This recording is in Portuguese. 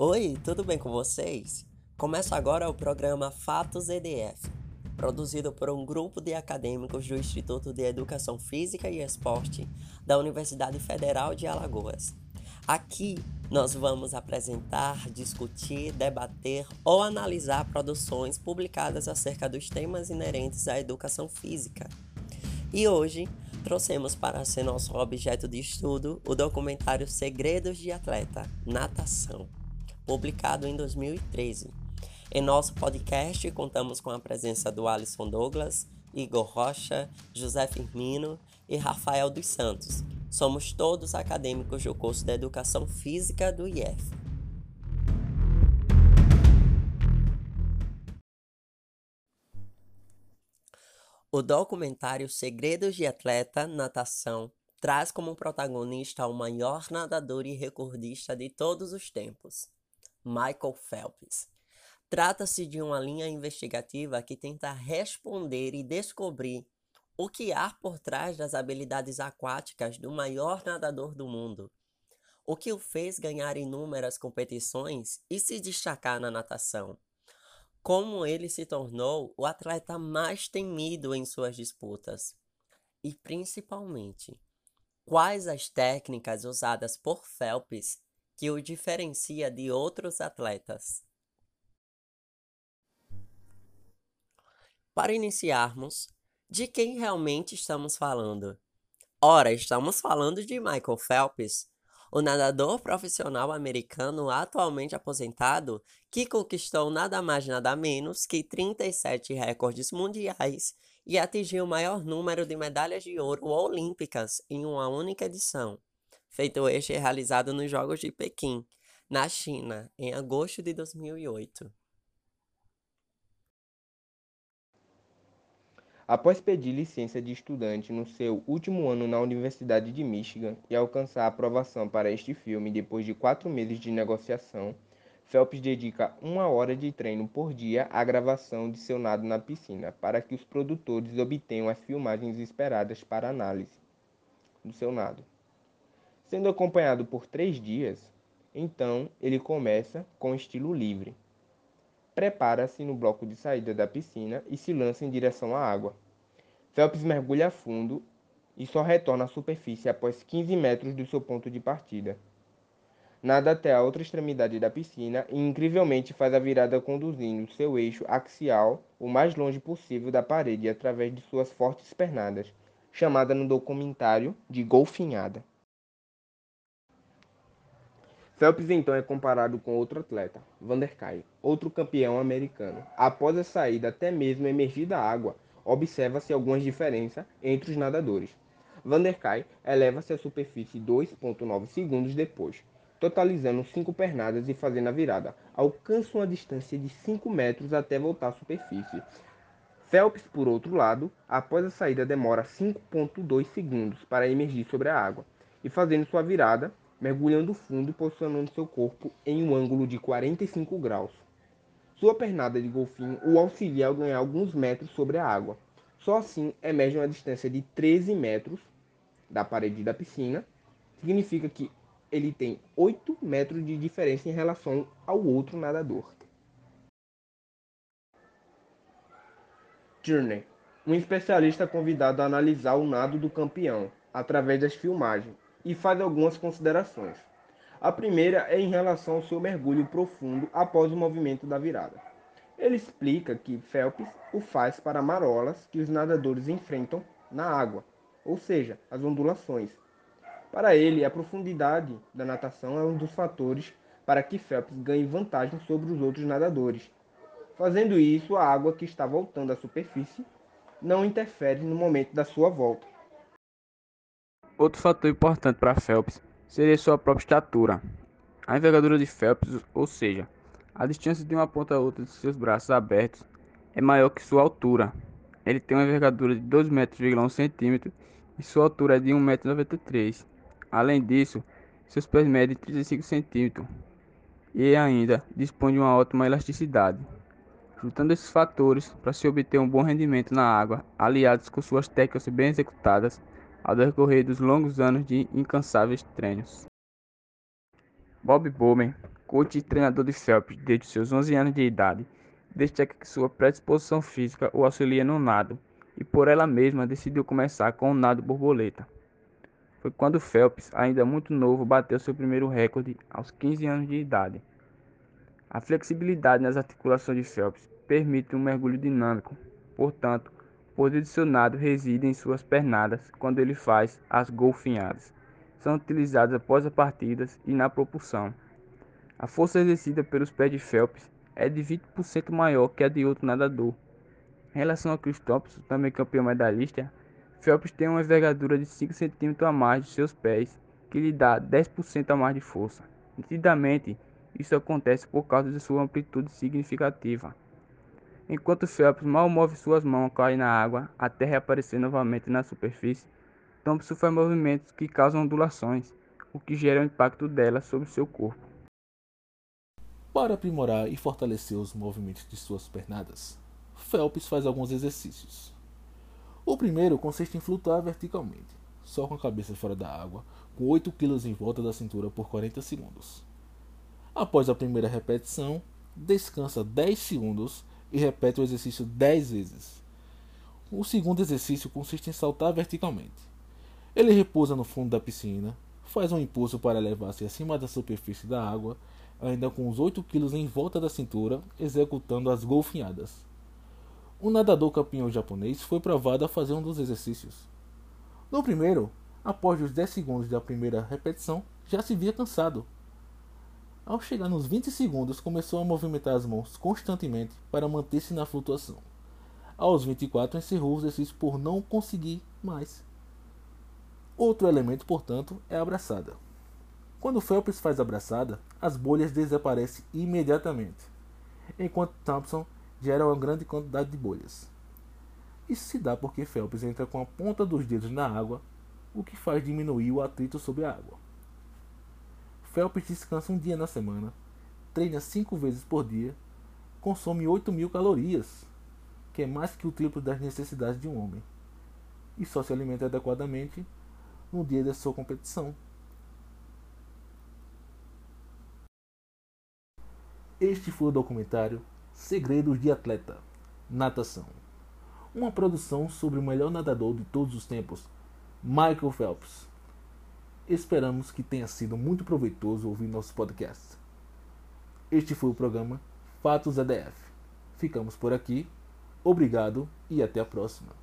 Oi, tudo bem com vocês? Começa agora o programa Fatos EDF, produzido por um grupo de acadêmicos do Instituto de Educação Física e Esporte da Universidade Federal de Alagoas. Aqui nós vamos apresentar, discutir, debater ou analisar produções publicadas acerca dos temas inerentes à educação física. E hoje trouxemos para ser nosso objeto de estudo o documentário Segredos de Atleta Natação publicado em 2013. Em nosso podcast, contamos com a presença do Alisson Douglas, Igor Rocha, José Firmino e Rafael dos Santos. Somos todos acadêmicos do curso de Educação Física do IF. O documentário Segredos de Atleta Natação traz como protagonista o maior nadador e recordista de todos os tempos, Michael Phelps. Trata-se de uma linha investigativa que tenta responder e descobrir o que há por trás das habilidades aquáticas do maior nadador do mundo. O que o fez ganhar inúmeras competições e se destacar na natação. Como ele se tornou o atleta mais temido em suas disputas. E principalmente, quais as técnicas usadas por Phelps que o diferencia de outros atletas. Para iniciarmos, de quem realmente estamos falando? Ora, estamos falando de Michael Phelps, o nadador profissional americano atualmente aposentado que conquistou nada mais nada menos que 37 recordes mundiais e atingiu o maior número de medalhas de ouro olímpicas em uma única edição feito este realizado nos Jogos de Pequim, na China, em agosto de 2008. Após pedir licença de estudante no seu último ano na Universidade de Michigan e alcançar a aprovação para este filme depois de quatro meses de negociação, Phelps dedica uma hora de treino por dia à gravação de seu nado na piscina, para que os produtores obtenham as filmagens esperadas para análise do seu nado. Sendo acompanhado por três dias, então ele começa com estilo livre. Prepara-se no bloco de saída da piscina e se lança em direção à água. Phelps mergulha fundo e só retorna à superfície após 15 metros do seu ponto de partida. Nada até a outra extremidade da piscina e incrivelmente faz a virada conduzindo seu eixo axial o mais longe possível da parede através de suas fortes pernadas, chamada no documentário de golfinhada. Phelps então é comparado com outro atleta, Van der Kay, outro campeão americano. Após a saída até mesmo emergir da água, observa-se algumas diferenças entre os nadadores. Van der Kay eleva-se à superfície 2.9 segundos depois, totalizando 5 pernadas e fazendo a virada. Alcança uma distância de 5 metros até voltar à superfície. Phelps, por outro lado, após a saída demora 5.2 segundos para emergir sobre a água e fazendo sua virada mergulhando fundo e posicionando seu corpo em um ângulo de 45 graus. Sua pernada de golfinho o auxilia a ganhar alguns metros sobre a água. Só assim emerge uma distância de 13 metros da parede da piscina. Significa que ele tem 8 metros de diferença em relação ao outro nadador. Journey, um especialista convidado a analisar o nado do campeão através das filmagens e faz algumas considerações. A primeira é em relação ao seu mergulho profundo após o movimento da virada. Ele explica que Phelps o faz para marolas que os nadadores enfrentam na água, ou seja, as ondulações. Para ele, a profundidade da natação é um dos fatores para que Phelps ganhe vantagem sobre os outros nadadores. Fazendo isso, a água que está voltando à superfície não interfere no momento da sua volta. Outro fator importante para Phelps seria sua própria estatura. A envergadura de Phelps, ou seja, a distância de uma ponta a outra de seus braços abertos, é maior que sua altura. Ele tem uma envergadura de 2,1 metros e sua altura é de 1,93m. Além disso, seus pés medem 35 cm e ainda dispõe de uma ótima elasticidade. Juntando esses fatores para se obter um bom rendimento na água, aliados com suas técnicas bem executadas, ao decorrer dos longos anos de incansáveis treinos. Bob Bowman coach e treinador de Phelps desde seus 11 anos de idade, destaca que sua predisposição física o auxilia no nado e por ela mesma decidiu começar com o nado borboleta. Foi quando Phelps, ainda muito novo, bateu seu primeiro recorde aos 15 anos de idade. A flexibilidade nas articulações de Phelps permite um mergulho dinâmico, portanto, o poder de seu nado reside em suas pernadas quando ele faz as golfinhadas. São utilizadas após as partidas e na propulsão. A força exercida pelos pés de Phelps é de 20% maior que a de outro nadador. Em relação a Chris Thompson, também campeão medalhista, Phelps tem uma envergadura de 5 cm a mais de seus pés, que lhe dá 10% a mais de força. Nitidamente, isso acontece por causa de sua amplitude significativa. Enquanto Phelps mal move suas mãos ao cair na água até reaparecer novamente na superfície, Thompson faz movimentos que causam ondulações, o que gera o impacto dela sobre seu corpo. Para aprimorar e fortalecer os movimentos de suas pernadas, Phelps faz alguns exercícios. O primeiro consiste em flutuar verticalmente, só com a cabeça fora da água, com 8 kg em volta da cintura por 40 segundos. Após a primeira repetição, descansa 10 segundos e repete o exercício 10 vezes. O segundo exercício consiste em saltar verticalmente. Ele repousa no fundo da piscina, faz um impulso para elevar-se acima da superfície da água, ainda com os 8 kg em volta da cintura, executando as golfinhadas. Um nadador campeão japonês foi provado a fazer um dos exercícios. No primeiro, após os 10 segundos da primeira repetição, já se via cansado. Ao chegar nos 20 segundos, começou a movimentar as mãos constantemente para manter-se na flutuação. Aos 24, encerrou o exercício por não conseguir mais. Outro elemento, portanto, é a abraçada. Quando Phelps faz a abraçada, as bolhas desaparecem imediatamente, enquanto Thompson gera uma grande quantidade de bolhas. Isso se dá porque Phelps entra com a ponta dos dedos na água, o que faz diminuir o atrito sobre a água. Phelps descansa um dia na semana, treina cinco vezes por dia, consome 8 mil calorias, que é mais que o triplo das necessidades de um homem, e só se alimenta adequadamente no dia da sua competição. Este foi o documentário Segredos de Atleta Natação. Uma produção sobre o melhor nadador de todos os tempos, Michael Phelps. Esperamos que tenha sido muito proveitoso ouvir nosso podcast. Este foi o programa Fatos EDF. Ficamos por aqui. Obrigado e até a próxima.